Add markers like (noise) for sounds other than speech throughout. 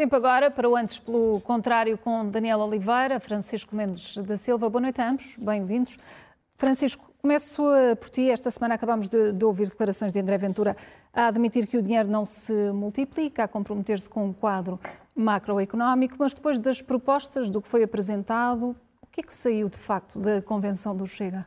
Tempo agora para o Antes pelo Contrário com Daniel Oliveira, Francisco Mendes da Silva. Boa noite a ambos, bem-vindos. Francisco, começo por ti. Esta semana acabamos de, de, ouvir declarações de André Ventura a admitir que o dinheiro não se multiplica, a comprometer-se com um quadro macroeconómico, mas depois das propostas do que foi apresentado, o que é que saiu de facto da convenção do Chega?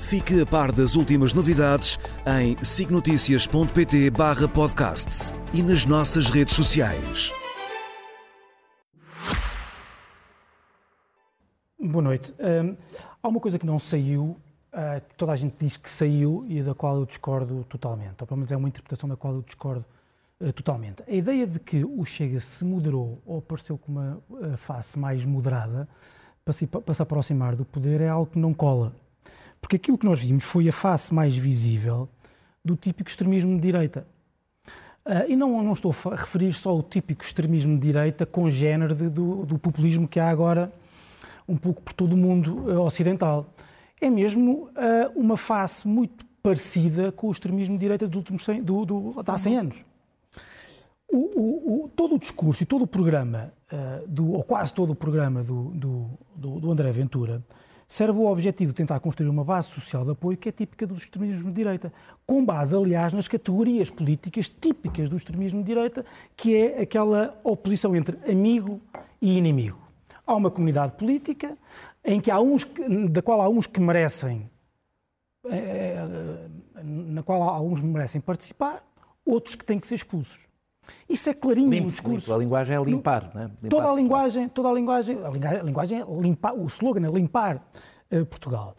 Fique a par das últimas novidades em signoticias.pt podcast e nas nossas redes sociais. Boa noite. Um, há uma coisa que não saiu, uh, que toda a gente diz que saiu e da qual eu discordo totalmente, ou pelo menos é uma interpretação da qual eu discordo uh, totalmente. A ideia de que o Chega se moderou ou apareceu com uma uh, face mais moderada para se, para se aproximar do poder é algo que não cola. Porque aquilo que nós vimos foi a face mais visível do típico extremismo de direita. Uh, e não, não estou a referir só ao típico extremismo de direita congénero de, do, do populismo que há agora um pouco por todo o mundo uh, ocidental. É mesmo uh, uma face muito parecida com o extremismo de direita dos últimos 100, do, do, de há 100 anos. O, o, o, todo o discurso e todo o programa, do, ou quase todo o programa do, do, do André Ventura, serve o objetivo de tentar construir uma base social de apoio que é típica do extremismo de direita, com base, aliás, nas categorias políticas típicas do extremismo de direita, que é aquela oposição entre amigo e inimigo. Há uma comunidade política em que há uns, da qual há uns que merecem, eh, eh, na qual há que merecem participar, outros que têm que ser expulsos. Isso é clarinho limpo, no discurso. Limpo. A linguagem é limpar, não é? Limpar. Toda a linguagem, toda a linguagem, a linguagem é limpar, o slogan é limpar uh, Portugal.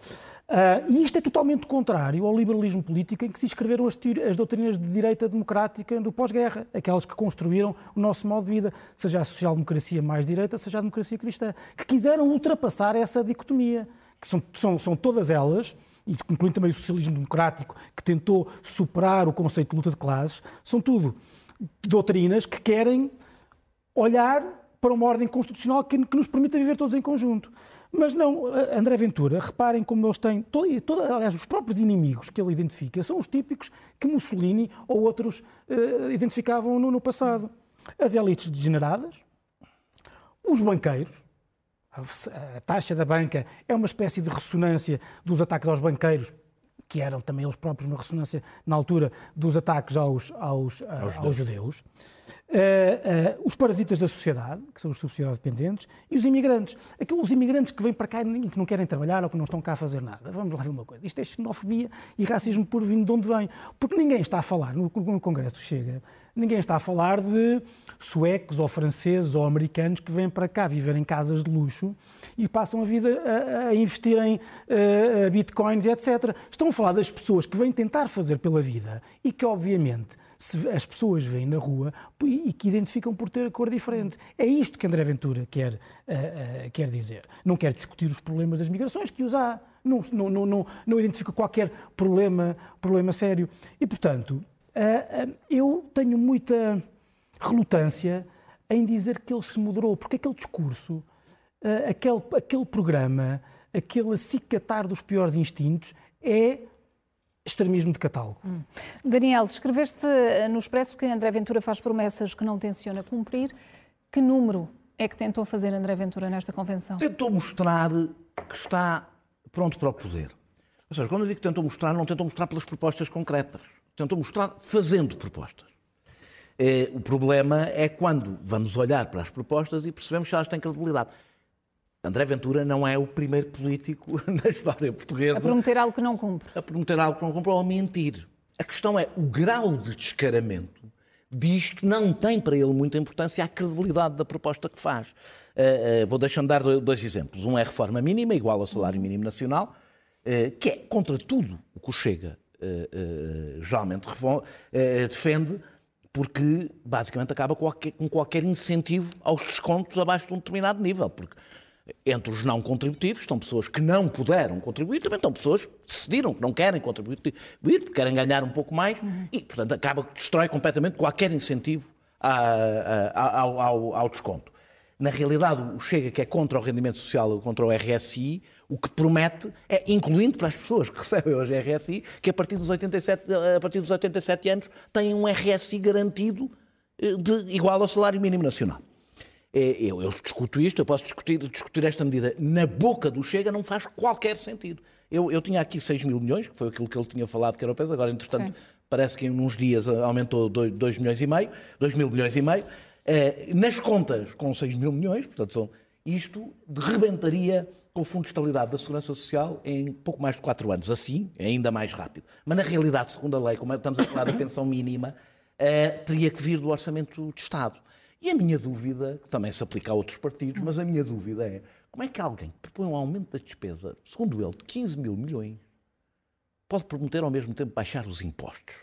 Uh, e isto é totalmente contrário ao liberalismo político em que se escreveram as, as doutrinas de direita democrática do pós-guerra, aquelas que construíram o nosso modo de vida, seja a social-democracia mais direita, seja a democracia cristã, que quiseram ultrapassar essa dicotomia, que são, são, são todas elas, incluindo também o socialismo democrático, que tentou superar o conceito de luta de classes, são tudo doutrinas que querem olhar para uma ordem constitucional que, que nos permita viver todos em conjunto. Mas não, André Ventura, reparem como eles têm, todo, todo, aliás, os próprios inimigos que ele identifica são os típicos que Mussolini ou outros uh, identificavam no, no, passado. As elites degeneradas, os banqueiros, a, a taxa da banca é uma espécie de ressonância dos ataques aos banqueiros que eram também eles próprios uma ressonância na altura dos ataques aos, aos, aos, aos judeus. Uh, uh, os parasitas da sociedade, que são os subsidiados dependentes, e os imigrantes. Aqueles, imigrantes que vêm para cá e que não querem trabalhar ou que não estão cá a fazer nada. Vamos lá ver uma coisa. Isto é xenofobia e racismo por vindo de onde vem. Porque ninguém está a falar, no, Congresso chega, ninguém está a falar de suecos ou franceses ou americanos que vêm para cá viver em casas de luxo e passam a vida a, a investir em uh, bitcoins etc. Estão a falar das pessoas que vêm tentar fazer pela vida e que, obviamente, as pessoas veem na rua e que identificam por ter a cor diferente. É isto que André Ventura quer, uh, uh, quer dizer. Não quer discutir os problemas das migrações, que os há. Não, não, não, não, não identifica qualquer problema, problema sério. E, portanto, uh, eu tenho muita relutância em dizer que ele se moderou, porque aquele discurso, aquele, aquele programa, aquele acicatar dos piores instintos é extremismo de catálogo. Hum. Daniel, escreveste eh, no Expresso que André Ventura faz promessas que não tenciona cumprir. Que número é que tentou fazer André Ventura nesta convenção? Tentou mostrar que está pronto para o poder. Ou seja, quando eu digo que tentou mostrar, não tentou mostrar pelas propostas concretas. Tentou mostrar fazendo propostas. É, o problema é quando vamos olhar para as propostas e percebemos se elas têm credibilidade. André Ventura não é o primeiro político (laughs) na história portuguesa. A prometer algo que não cumpre. A prometer algo que não cumpre ou a mentir. A questão é o grau de descaramento diz que não tem para ele muita importância a credibilidade da proposta que faz. Uh, uh, vou deixando dar dois exemplos. Um é a reforma mínima, igual ao salário mínimo nacional, uh, que é contra tudo o que o Chega geralmente defende, porque basicamente acaba com qualquer, com qualquer incentivo aos descontos abaixo de um determinado nível. Porque Entre os não contributivos estão pessoas que não puderam contribuir, também estão pessoas que decidiram que não querem contribuir, porque querem ganhar um pouco mais uhum. e, portanto, acaba que destrói completamente qualquer incentivo ao, ao, ao desconto. Na realidade, o Chega, que é contra o rendimento social, contra o RSI, o que promete é, incluindo para as pessoas que (laughs) recebem hoje RSI, que a partir dos 87, a partir dos 87 anos têm um RSI garantido eh, de, igual ao salário mínimo nacional. É, eu, eu, discuto isto, eu posso discutir, discutir, esta medida na boca do Chega, não faz qualquer sentido. Eu, eu, tinha aqui 6 mil milhões, que foi aquilo que ele tinha falado que era o peso, agora, entretanto, Sim. parece que em uns dias aumentou 2, 2 milhões e meio, 2 mil milhões e meio. Eh, nas contas, com 6 mil milhões, portanto, são, isto rebentaria com o Fundo de Estabilidade da Segurança Social em pouco mais de 4 anos. Assim, é ainda mais rápido. Mas, na realidade, segundo a lei, como estamos a falar da pensão mínima, eh, teria que vir do Orçamento de Estado. E a minha dúvida, que também se aplica a outros partidos, mas a minha dúvida é como é que alguém que propõe um aumento da despesa, segundo ele, de 15 mil milhões, pode prometer ao mesmo tempo baixar os impostos?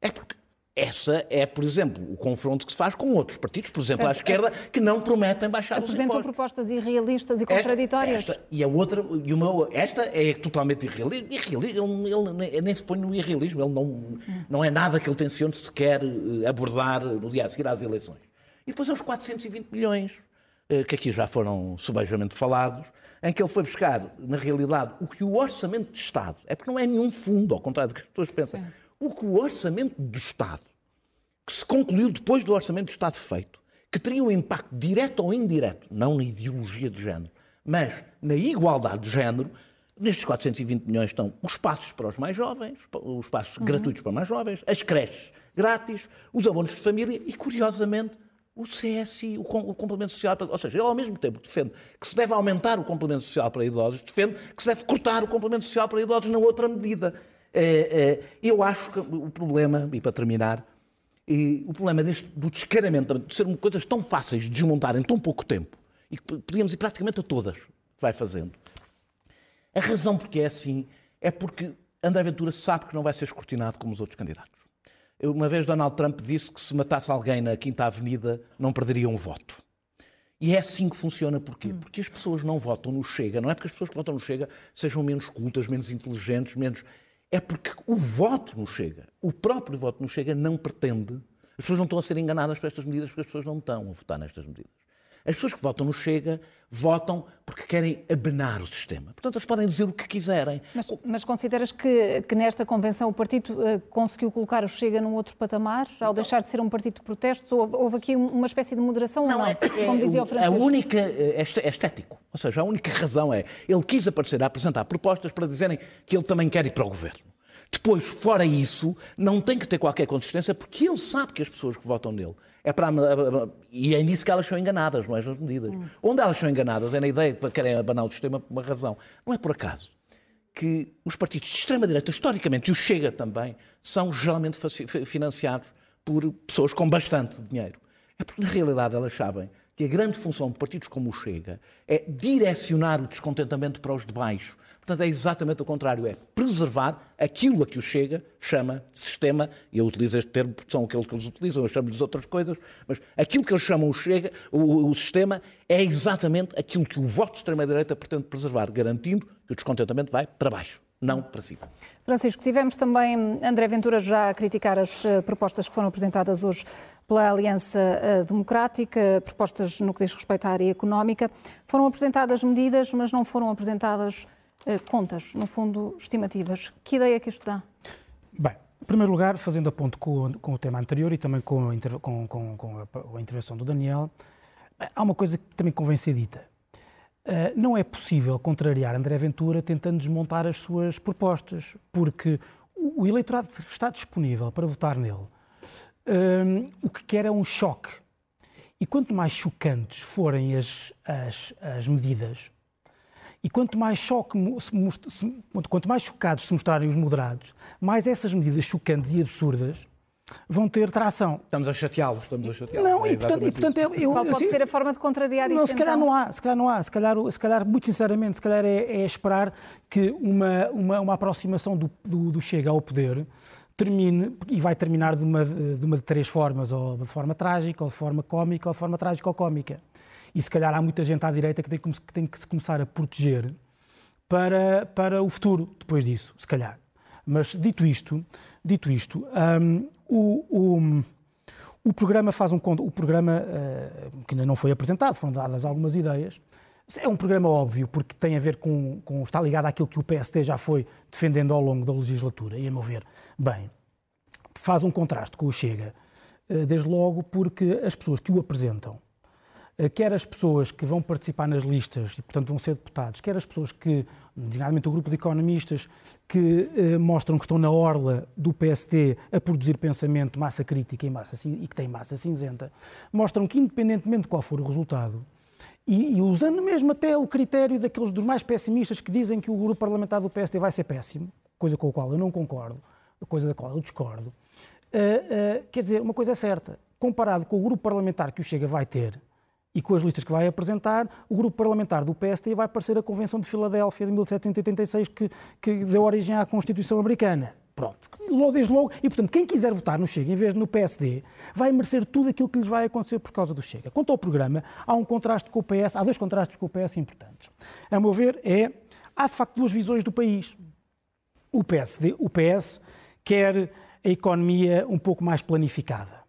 É porque essa é, por exemplo, o confronto que se faz com outros partidos, por exemplo, à esquerda, que não prometem baixar os impostos. Apresentam propostas irrealistas e contraditórias. Esta, esta, e a outra, e uma, esta é totalmente irrealista. irrealista ele, ele, nem se põe no irrealismo, ele não, não é nada que ele tencione sequer eh, abordar no dia a seguir às eleições. E depois há os 420 milhões, eh, que aqui já foram subejamente falados, em que ele foi buscar, na realidade, o que o orçamento de Estado, é porque não é nenhum fundo, ao contrário do que as pessoas pensam, Sim o que o orçamento do Estado, que se concluiu depois do orçamento do Estado feito, que teria um impacto direto ou indireto, não na ideologia de género, mas na igualdade de género, nestes 420 milhões estão os passos para os mais jovens, os passos uhum. gratuitos para mais jovens, as creches grátis, os abonos de família e, curiosamente, o CSI, o, complemento social, ou seja, ele ao mesmo tempo defende que se deve aumentar o complemento social para idosos, defende que se deve cortar o complemento social para idosos na outra medida. É, é, eu acho que o problema, e para terminar, o problema deste, do descaramento, de serem coisas tão fáceis de desmontar em tão pouco tempo, e que podíamos ir praticamente a todas, vai fazendo. A razão porque é assim é porque André Ventura sabe que não vai ser escrutinado como os outros candidatos. Uma vez Donald Trump disse que se matasse alguém na Quinta Avenida não perderia um voto. E é assim que funciona. Porquê? Hum. Porque as pessoas não votam no Chega. Não é porque as pessoas que votam no Chega sejam menos cultas, menos inteligentes, menos é porque o voto no Chega, o próprio voto no Chega não pretende. As pessoas não estão a ser enganadas por estas medidas porque as pessoas não estão a votar nestas medidas. As pessoas que votam no Chega votam porque querem abenar o sistema. Portanto, eles podem dizer o que quiserem. Mas, mas consideras que, que, nesta convenção o partido uh, conseguiu colocar o Chega num outro patamar, ao não. deixar de ser um partido de protestos? Houve, houve aqui uma espécie de moderação não, ou não? É, é, Como dizia o Francisco. A única, é, é estético. Ou seja, a única razão é ele quis aparecer a apresentar propostas para dizerem que ele também quer ir para o governo. Depois, fora isso, não tem que ter qualquer consistência, porque ele sabe que as pessoas que votam nele é para. E é nisso que elas são enganadas, não é nas medidas. Hum. Onde elas são enganadas é na ideia de que querem abanar o sistema por uma razão. Não é por acaso que os partidos de extrema-direita, historicamente, e o Chega também, são geralmente financiados por pessoas com bastante dinheiro. É porque, na realidade, elas sabem que a grande função de partidos como o Chega é direcionar o descontentamento para os de baixo, Portanto, é exatamente o contrário, é preservar aquilo a que o Chega chama de sistema, e eu utilizo este termo porque são aqueles que eles utilizam, eu chamo-lhes outras coisas, mas aquilo que eles chamam o Chega, o, o sistema, é exatamente aquilo que o voto de extrema-direita pretende preservar, garantindo que o descontentamento vai para baixo não para cima. Francisco, tivemos também André Ventura já a criticar as eh, propostas que foram apresentadas hoje pela Aliança eh, Democrática, propostas no que diz respeito à área económica. Foram apresentadas medidas, mas não foram apresentadas eh, contas, no fundo, estimativas. Que ideia é que isto dá? Bem, em primeiro lugar, fazendo a ponto com, com o tema anterior e também com a, com, com, a intervenção do Daniel, há uma coisa que também convém ser dita. Uh, não é possível contrariar André Ventura tentando desmontar as suas propostas, porque o, eleitorado está disponível para votar nele. Uh, o que quer é um choque. E quanto mais chocantes forem as, as, as medidas, e quanto mais choque, se, quanto mais chocados se mostrarem os moderados, mais essas medidas chocantes e absurdas vão ter tração. Estamos a chateá-los, estamos a chateá-los. Não, é e portanto, e, portanto eu, eu, Qual pode assim, ser a forma de contrariar não, isso? Se calhar então? não há, se calhar não há. Se calhar, se calhar muito sinceramente, se calhar é, é esperar que uma, uma, uma aproximação do, do, do, Chega ao poder termine, e vai terminar de uma de, uma de três formas, ou de forma trágica, ou de forma cómica, ou de forma trágica ou cómica. E se calhar há muita gente à direita que tem que, que, tem que se começar a proteger para, para o futuro depois disso, se calhar. Mas dito isto, dito isto, um, o, o, o, programa faz um o programa uh, que ainda não foi apresentado, foram dadas algumas ideias. É um programa óbvio porque tem a ver com, com está ligado àquilo que o PSD já foi defendendo ao longo da legislatura e a meu ver, bem, faz um contraste com o Chega, uh, desde logo porque as pessoas que o apresentam eh, quer as pessoas que vão participar nas listas e, portanto, vão ser deputados, quer as pessoas que, designadamente o grupo de economistas, que eh, mostram que estão na orla do PSD a produzir pensamento, massa crítica e, massa, e que tem massa cinzenta, mostram que, independentemente de qual for o resultado, e, e, usando mesmo até o critério daqueles dos mais pessimistas que dizem que o grupo parlamentar do PSD vai ser péssimo, coisa com a qual eu não concordo, coisa da qual eu discordo, uh, uh, quer dizer, uma coisa é certa, comparado com o grupo parlamentar que o Chega vai ter, e com as listas que vai apresentar, o grupo parlamentar do PSD vai aparecer a Convenção de Filadélfia de 1786, que, que deu origem à Constituição Americana. Pronto, desde logo. E, portanto, quem quiser votar no Chega em vez de no PSD vai merecer tudo aquilo que lhes vai acontecer por causa do Chega. Quanto ao programa, há um contraste com o PS, há dois contrastes com o PS importantes. A meu ver, é, há de facto duas visões do país. O PSD, o PS quer a economia um pouco mais planificada.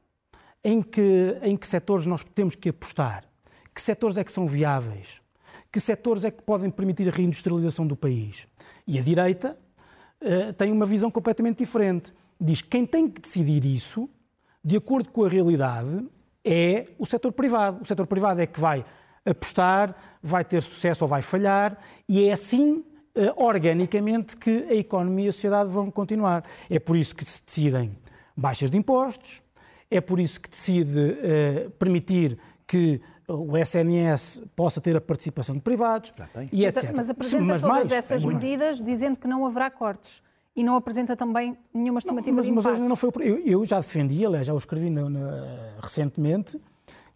Em que, em que setores nós temos que apostar? Que setores é que são viáveis? Que setores é que podem permitir a reindustrialização do país? E a direita uh, tem uma visão completamente diferente. Diz que quem tem que decidir isso, de acordo com a realidade, é o setor privado. O setor privado é que vai apostar, vai ter sucesso ou vai falhar, e é assim, uh, organicamente, que a economia e a sociedade vão continuar. É por isso que se decidem baixas de impostos, é por isso que decide uh, permitir que o SNS possa ter a participação de privados e etc. Mas, mas apresenta mas todas mais, essas medidas dizendo que não haverá cortes e não apresenta também nenhuma estimativa não, mas, de impacto. Mas hoje não foi, eu, eu já defendi, aliás, já o escrevi no, no, recentemente,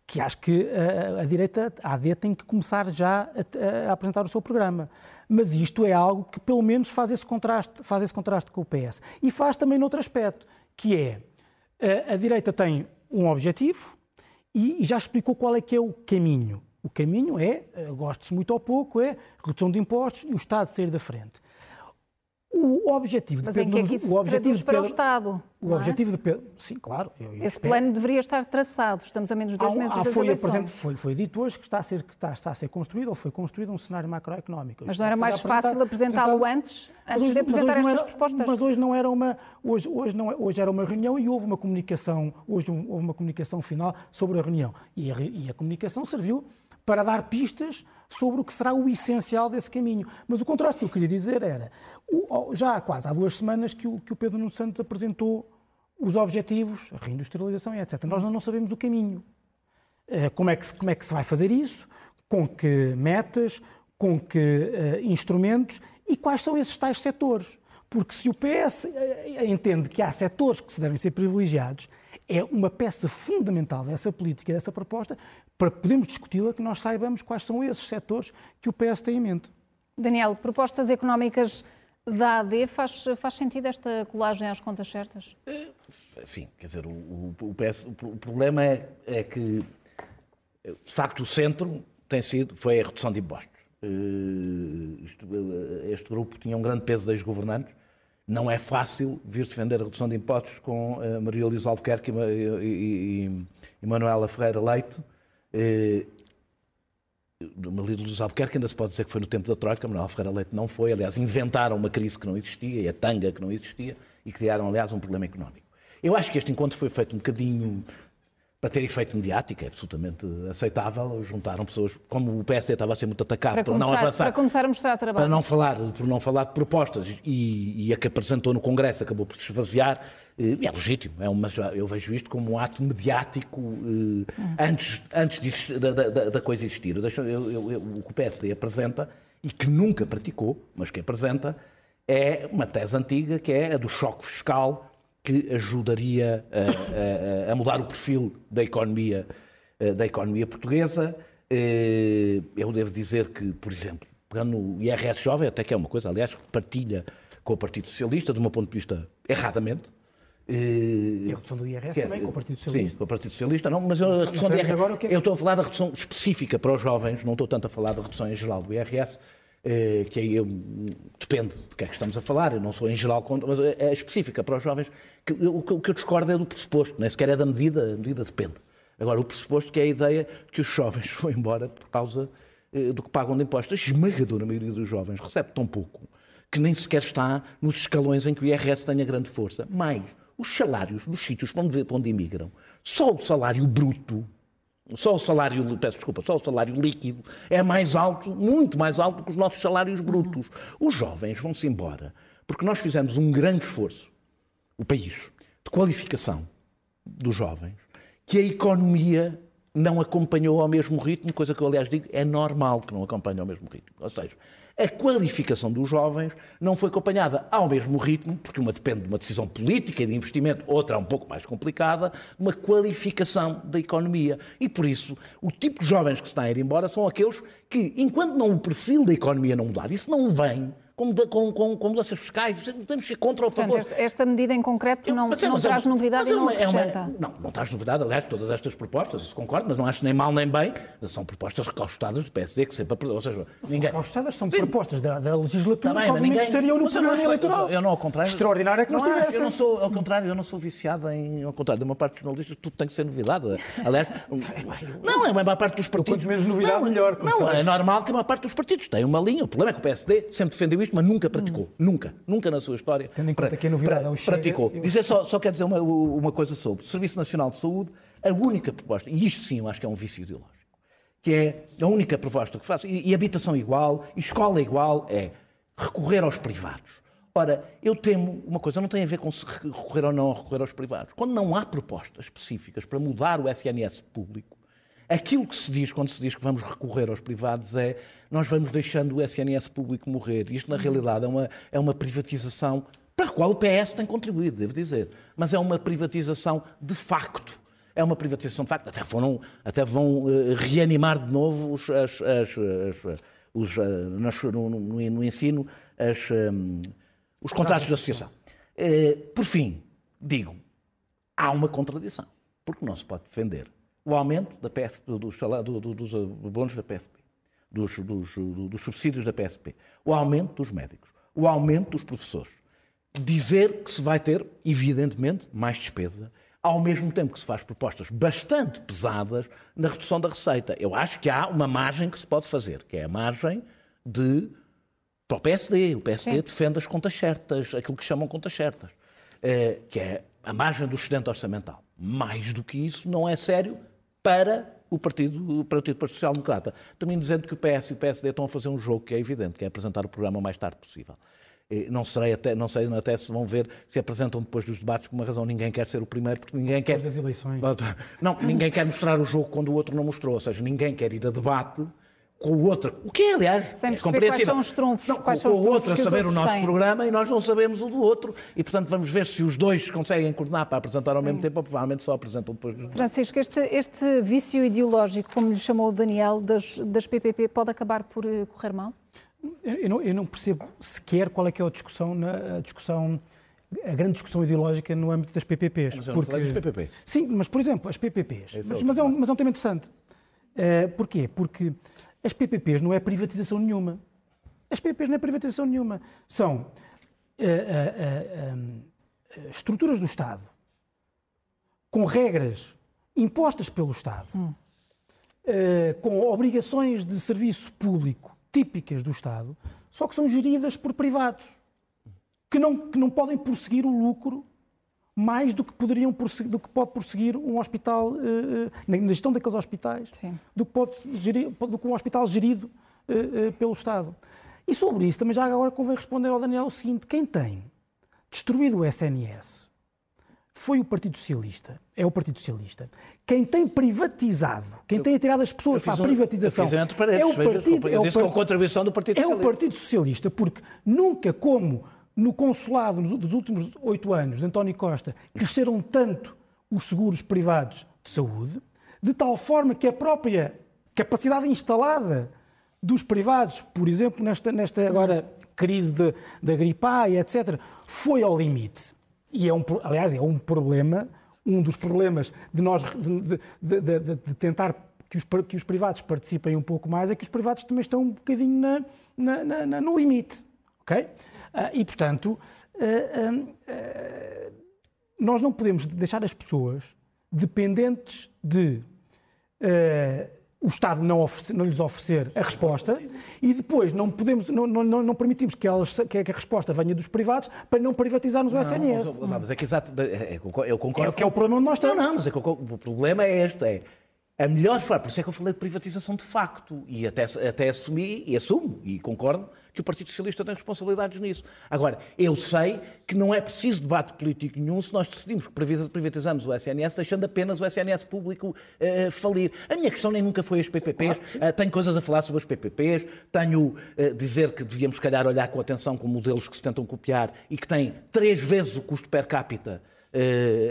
que acho que a, a, direita, a AD, tem que começar já a, a, apresentar o seu programa. Mas isto é algo que pelo menos faz esse contraste, faz esse contraste com o PS. E faz também noutro aspecto, que é a, a direita tem um objetivo, e, já explicou qual é que é o caminho. O caminho é, eh, goste-se muito ou pouco, é redução de impostos e o Estado sair da frente. O objetivo Mas de Pedro, em que é que isso o objetivo de Pedro, para o Estado? O é? objetivo de Pedro, sim, claro. Esse espero. plano deveria estar traçado. Estamos a menos de dois há, meses há, das foi, eleições. Foi, foi dito hoje que está a ser que está, está, a ser construído ou foi construído um cenário macroeconómico. Mas não era mais fácil apresentá-lo antes, antes hoje, de apresentar estas era, propostas? Mas hoje não era uma hoje hoje não é, hoje era uma reunião e houve uma comunicação hoje houve uma comunicação final sobre a reunião e a, e a comunicação serviu para dar pistas sobre o que será o essencial desse caminho. Mas o contraste que eu queria dizer era, já há quase há duas semanas que o, Pedro Nuno Santos apresentou os objetivos, a reindustrialização e etc. Nós não sabemos o caminho. Eh, como é que se, como é que se vai fazer isso? Com que metas? Com que uh, instrumentos? E quais são esses tais setores? Porque se o PS eh, entende que há setores que se devem ser privilegiados, é uma peça fundamental dessa política, dessa proposta, para podermos discuti-la, que nós saibamos quais são esses setores que o PS tem em mente. Daniel, propostas económicas da AD, faz, faz sentido esta colagem às contas certas? É, enfim, quer dizer, o, o, PS, o problema é, é, que, de facto, o centro tem sido, foi a redução de impostos. Eh, este grupo tinha um grande peso das governantes. Não é fácil vir defender a redução de impostos com eh, Maria Luísa Albuquerque e, e, e, e Manuela Ferreira Leite eh, Maria Luz Albuquerque ainda se pode dizer que foi no tempo da Troika, Manuel Ferreira Leite não foi. Aliás, inventaram uma crise que não existia, e a tanga que não existia, e criaram, aliás, um problema económico. Eu acho que este encontro foi feito um bocadinho para ter efeito mediático, é absolutamente aceitável. Juntaram pessoas, como o PSD estava a ser muito atacado para, começar, não avançar. Para começar a mostrar trabalho. Para não falar, por não falar de propostas. E, e a que apresentou no Congresso acabou por se esvaziar. Eh, é legítimo, é uma, eu vejo isto como um ato mediático eh, antes, antes de, da, da, da, coisa existir. Eu deixo, eu, eu, o que o PSD apresenta, e que nunca praticou, mas que apresenta, é uma tese antiga, que é a do choque fiscal, que ajudaria a, a, a mudar o perfil da economia, eh, da economia portuguesa. Eu devo dizer que, por exemplo, pegando o IRS jovem, até que é uma coisa, aliás, que partilha com o Partido Socialista, de um ponto de vista erradamente, E a redução do IRS é- também, com o Partido Socialista. Sim, com o Partido Socialista, não, mas eu, a redução do IRS, agora é eu estou a falar da redução específica para os jovens, não estou tanto a falar da redução em geral do IRS, eh, que aí eu- depende de que é que estamos a falar, eu não sou em geral contra, mas é é específica para os jovens, que, o, o que eu discordo é do pressuposto, nem sequer é da medida, a medida depende. Agora, o pressuposto que é a ideia de que os jovens (laughs) vão embora por causa eh, do que pagam de impostos. A esmagadora maioria dos jovens recebe tão pouco que nem sequer está nos escalões em que o IRS tenha grande força. Mais, os salários dos sítios onde, onde imigram, só o salário bruto, só o salário, peço desculpa, só o salário líquido é mais alto, muito mais alto que os nossos salários brutos. Os jovens vão-se embora porque nós fizemos um grande esforço, o país, de qualificação dos jovens, que a economia não acompanhou ao mesmo ritmo, coisa que eu, aliás, digo, é normal que não acompanhe ao mesmo ritmo. Ou seja, a qualificação dos jovens não foi acompanhada ao mesmo ritmo, porque uma depende de uma decisão política e de investimento, outra é um pouco mais complicada, uma qualificação da economia. E por isso, o tipo de jovens que se está a ir embora são aqueles que, enquanto não o perfil da economia não mudar, isso não vem com, com, com, com mudanças fiscais, temos que ser contra ou a favor. Portanto, esta, medida em concreto não, Mas é, não é traz uma- novidade e é não uma- é uma- acrescenta. não, não traz novidade, aliás, todas estas propostas, isso concordo, mas não acho nem mal nem bem, são propostas recaustadas do PSD, que sempre, ou seja, ninguém... Recaustadas são Sim. propostas da, da legislatura Tá bem, que obviamente ninguém- estariam no eu não programa eleitoral. Eu não, ao contrário. Extraordinário é que não, acho, estivesse. Eu não sou, ao contrário, eu não sou viciado em. Ao contrário, de uma parte dos jornalistas, tudo tem que ser novidade. Aliás, (laughs) não, é uma parte dos partidos. quanto menos novidade, não, melhor, Não. É normal que a maior parte dos partidos tenha uma linha. O problema é que o PSD sempre defendeu isto, mas nunca praticou. Nunca. Nunca na sua história. Tendo em conta pra- que a novidade pra- é o Chega, Praticou. eu- Dizer só, só quer dizer uma, uma coisa sobre o Serviço Nacional de Saúde, a única proposta, e isto sim eu acho que é um vício ideológico, que é a única proposta que faço, e, e habitação igual, e escola igual, é recorrer aos privados. Ora, eu temo uma coisa, não tem a ver com se recorrer ou não a recorrer aos privados. Quando não há propostas específicas para mudar o SNS público, aquilo que se diz quando se diz que vamos recorrer aos privados é nós vamos deixando o SNS público morrer. Isto, na realidade, é uma, é uma privatização para a qual o PS tem contribuído, devo dizer. Mas é uma privatização de facto. É uma privatização de facto. Até, foram, até vão eh, reanimar de novo os, as, as, as- os, nas- no, no- no ensino as, hum, os contratos de associação. Eh, por fim, digo, há uma contradição, porque não se pode defender o aumento da PS, do- dos, do- do- dos bônus da PSP, dos, dos- do- dos subsídios da PSP, o aumento dos médicos, o aumento dos professores. Dizer que se vai ter, evidentemente, mais despesa, ao mesmo tempo que se faz propostas bastante pesadas na redução da receita. Eu acho que há uma margem que se pode fazer, que é a margem de para o PSD. O PSD Sim. defende as contas certas, aquilo que chamam contas certas, eh, que é a margem do excedente orçamental. Mais do que isso, não é sério para o Partido, para o Partido Social Democrata. Também dizendo que o PS e o PSD estão a fazer um jogo que é evidente, que é apresentar o programa o mais tarde possível. Não sei, até, não sei até se vão ver se apresentam depois dos debates por uma razão. Ninguém quer ser o primeiro, porque ninguém quer. das eleições. Não, ninguém quer mostrar o jogo quando o outro não mostrou. Ou seja, ninguém quer ir a debate com o outro. O que é, aliás, Sem é perceber quais compreensível. são os trunfos, Não, quais com, são os com o outro a saber o nosso têm. programa e nós não sabemos o do outro. E, portanto, vamos ver se os dois conseguem coordenar para apresentar ao mesmo tempo ou provavelmente só apresentam depois dos Francisco, este, este vício ideológico, como lhe chamou o Daniel, das, das PPP, pode acabar por eh, correr mal? Eu, não, eu não percebo sequer qual é que é a discussão, na, a discussão, a grande discussão ideológica no âmbito das PPPs. Mas eu falei dos PPP. Sim, mas por exemplo, as PPPs. É Mas, mas é um, mas é um tema interessante. Eh, porquê? Porque as PPPs não é privatização nenhuma. As PPPs não é privatização nenhuma. São eh, eh, eh, estruturas do Estado com regras impostas pelo Estado, eh, com obrigações de serviço público típicas do Estado, só que são geridas por privados, que não, que não podem prosseguir o lucro mais do que poderiam prosseguir, do que pode prosseguir um hospital eh, eh, na gestão daqueles hospitais, Sim. do que pode gerir, do que um hospital gerido eh, pelo Estado. E sobre isso também já agora convém responder ao Daniel o seguinte: quem tem destruído o SNS foi o Partido Socialista, é o Partido Socialista. Quem tem privatizado, quem tem tirado as pessoas para a um- privatização, eu um é o Partido, eu é o disse com par- contribuição do Partido é o Socialista. Partido Socialista, porque nunca como no consulado nos- últimos oito anos de António Costa cresceram tanto os seguros privados de saúde, de tal forma que a própria capacidade instalada dos privados, por exemplo, nesta, nesta agora crise de- da gripe e etc., foi ao limite. e é um, aliás, é um problema, um dos problemas de nós de, de, de tentar que os, que os, privados participem um pouco mais, é que os privados também estão um bocadinho na, na, na, no limite. ok? Uh, e, portanto, uh, uh, nós não podemos deixar as pessoas dependentes de o Estado não, oferecer, não, lhes oferecer a resposta e depois não podemos, não, não, não permitimos que, elas, que, a resposta venha dos privados para não privatizarmos o SNS. Não, mas é que exato, é, é, eu concordo. É que é o problema onde nós estamos. Não, não, mas é o problema é este, é a melhor forma, por isso é que eu falei de privatização de facto, e até, até assumi, e assumo, e concordo, que o Partido Socialista tem responsabilidades nisso. Agora, eu sei que não é preciso debate político nenhum se nós decidimos que privatizamos o SNS, deixando apenas o SNS público uh, falir. A minha questão nem nunca foi as PPPs. Uh, tenho coisas a falar sobre as PPPs, tenho uh, dizer que devíamos, se calhar, olhar com atenção com modelos que se tentam copiar e que têm três vezes o custo per capita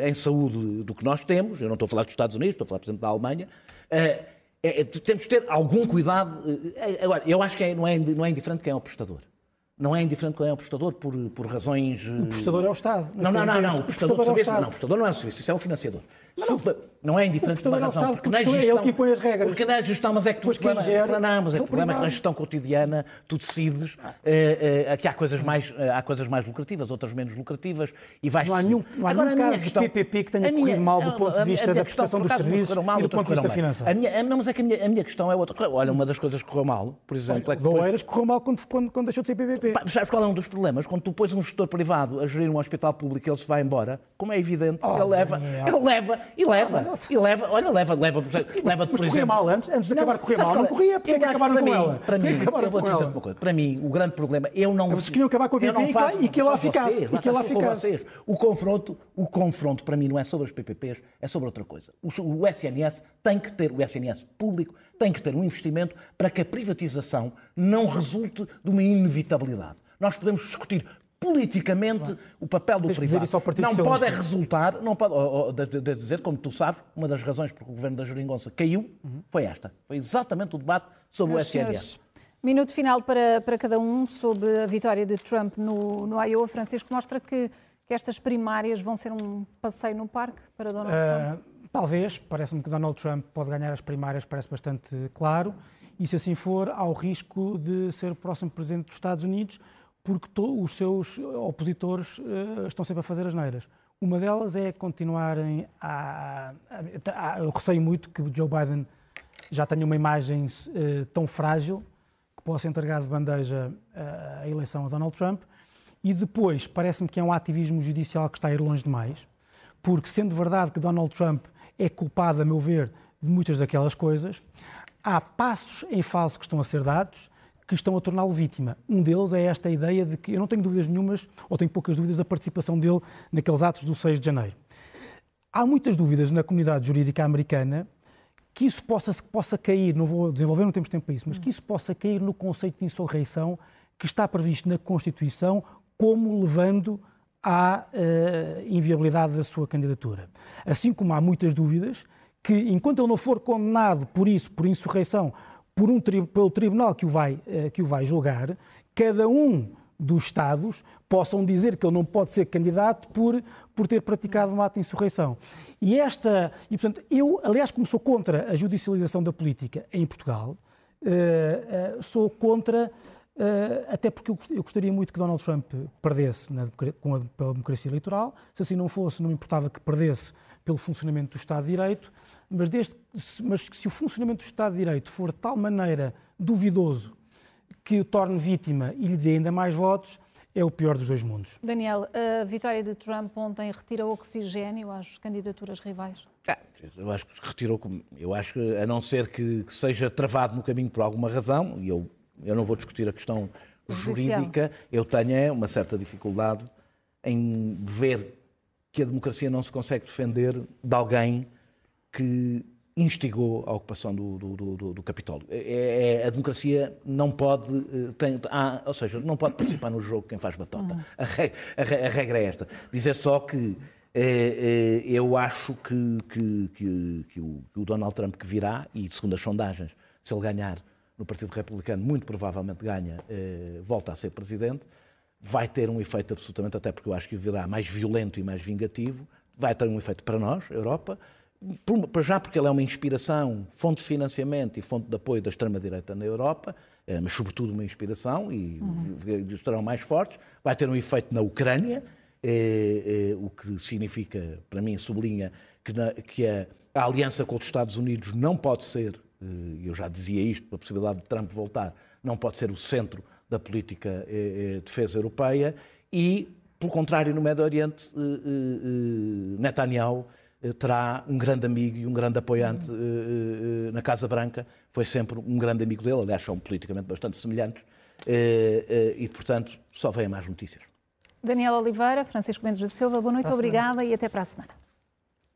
em saúde do que nós temos. Eu não estou a falar dos Estados Unidos, estou a falar, por exemplo, da Alemanha. É, é, temos de ter algum cuidado. Agora, eu acho que é, não, é, não é indiferente quem é o prestador. Não é indiferente quem é o prestador por, por razões. O prestador é o Estado. Não, não, não, não. O prestador, o prestador, é o não, o prestador não é o serviço, isso é o financiador. Não, não, é indiferente por uma razão. Estado, porque, porque na gestão, é ele que impõe as regras. Porque na gestão, mas é que tu problema, gera, não, mas é, o problema é que na gestão cotidiana tu decides é, é, que há coisas, mais, há coisas mais lucrativas, outras menos lucrativas e vais Não há nenhum, não há Agora, nenhum caso questão, de PPP que tenha corrido mal do ponto de vista da prestação dos serviços mal, e do ponto de vista financeiro. A minha, não, mas é que a minha, a minha questão é outra. Olha, uma das coisas que correu mal, por exemplo, é que. Doeiras correu mal quando, quando, quando deixou de ser PPP. Sabes qual é um dos problemas? Quando tu pões um gestor privado a gerir um hospital público e ele se vai embora, como é evidente, oh, ele leva, ele leva e leva. E leva, olha, leva, leva, leva por exemplo. mal antes, antes de não, acabar a correr mal, não corria, porque é que acabaram com ela? Para mim, eu vou dizer uma coisa. Para mim, o grande problema, eu não. Vocês queriam acabar com a PPP e que lá ficasse. E que lá ficasse. O confronto, o confronto para mim não é sobre as PPPs, é sobre outra coisa. O SNS tem que ter, o SNS público tem que ter um investimento para que a privatização não resulte de uma inevitabilidade. Nós podemos discutir politicamente claro. o papel do Tens privado. não pode é resultar, não pode, ou, ou, de, de, dizer, como tu sabes, uma das razões porque o governo da Jeringonça caiu uhum. foi esta. Foi exatamente o debate sobre Meus o SNS. Minuto final para, para cada um sobre a vitória de Trump no, no Iowa. Francisco, mostra que, que estas primárias vão ser um passeio no parque para Donald uh, Trump? Talvez. Parece-me que Donald Trump pode ganhar as primárias, parece bastante claro. E se assim for, há o risco de ser o próximo presidente dos Estados Unidos, porque to, os seus opositores uh, estão sempre a fazer as neiras. Uma delas é continuarem a, a, a, Eu receio muito que Joe Biden já tenha uma imagem uh, tão frágil que possa entregar de bandeja uh, a eleição a Donald Trump. E depois, parece-me que é um ativismo judicial que está a ir longe demais, porque, sendo verdade que Donald Trump é culpado, a meu ver, de muitas daquelas coisas, há passos em falso que estão a ser dados que estão a torná-lo vítima. Um deles é esta ideia de que eu não tenho dúvidas nenhumas, ou tenho poucas dúvidas da participação dele naqueles atos do 6 de janeiro. Há muitas dúvidas na comunidade jurídica americana que isso possa, possa cair, não vou desenvolver, não temos tempo para isso, mas que isso possa cair no conceito de insurreição que está previsto na Constituição como levando à uh, inviabilidade da sua candidatura. Assim como há muitas dúvidas que, enquanto ele não for condenado por isso, por insurreição, por um, pelo tribunal que o, vai, eh, que o vai julgar, cada um dos Estados possam dizer que ele não pode ser candidato por, por ter praticado um ato de insurreição. E esta, e portanto, eu, aliás, como sou contra a judicialização da política em Portugal, uh, uh, sou contra, uh, até porque eu, eu, gostaria muito que Donald Trump perdesse na, com a, pela democracia eleitoral, se assim não fosse, não me importava que perdesse pelo funcionamento do Estado de Direito, mas, desde, mas se o funcionamento do Estado de Direito for de tal maneira duvidoso que o torne vítima e lhe dê ainda mais votos, é o pior dos dois mundos. Daniel, a vitória de Trump ontem retira oxigênio às candidaturas rivais? Ah, eu acho que retirou, eu acho que, a não ser que, que, seja travado no caminho por alguma razão, e eu, eu não vou discutir a questão jurídica, eu tenho é, uma certa dificuldade em ver que a democracia não se consegue defender de alguém que instigou a ocupação do, do, do, do Capitólio. É, é, a democracia não pode, eh, tem, há, ou seja, não pode participar no jogo quem faz batota. Uhum. A, regra, a, a, regra é esta. Dizer só que é, é, eu acho que, que, que, que, o, que, o, Donald Trump que virá, e segundo as sondagens, se ele ganhar no Partido Republicano, muito provavelmente ganha, volta a ser presidente, vai ter um efeito absolutamente, até porque eu acho que virá mais violento e mais vingativo, vai ter um efeito para nós, Europa, para já porque ela é uma inspiração, fonte de financiamento e fonte de apoio da extrema-direita na Europa, eh, mas sobretudo uma inspiração e uhum. estarão mais fortes. Vai ter um efeito na Ucrânia, eh, eh, o que significa, para mim, sublinha que, na, que a, a, aliança com os Estados Unidos não pode ser, eu já dizia isto, a possibilidade de Trump voltar, não pode ser o centro da política de defesa europeia e, pelo contrário, no Médio Oriente, Netanyahu terá um grande amigo e um grande apoiante uhum. na Casa Branca. Foi sempre um grande amigo dele, aliás, são politicamente bastante semelhantes. E, portanto, só vem a mais notícias. Daniela Oliveira, Francisco Mendes da Silva, boa noite, obrigada e até para a semana.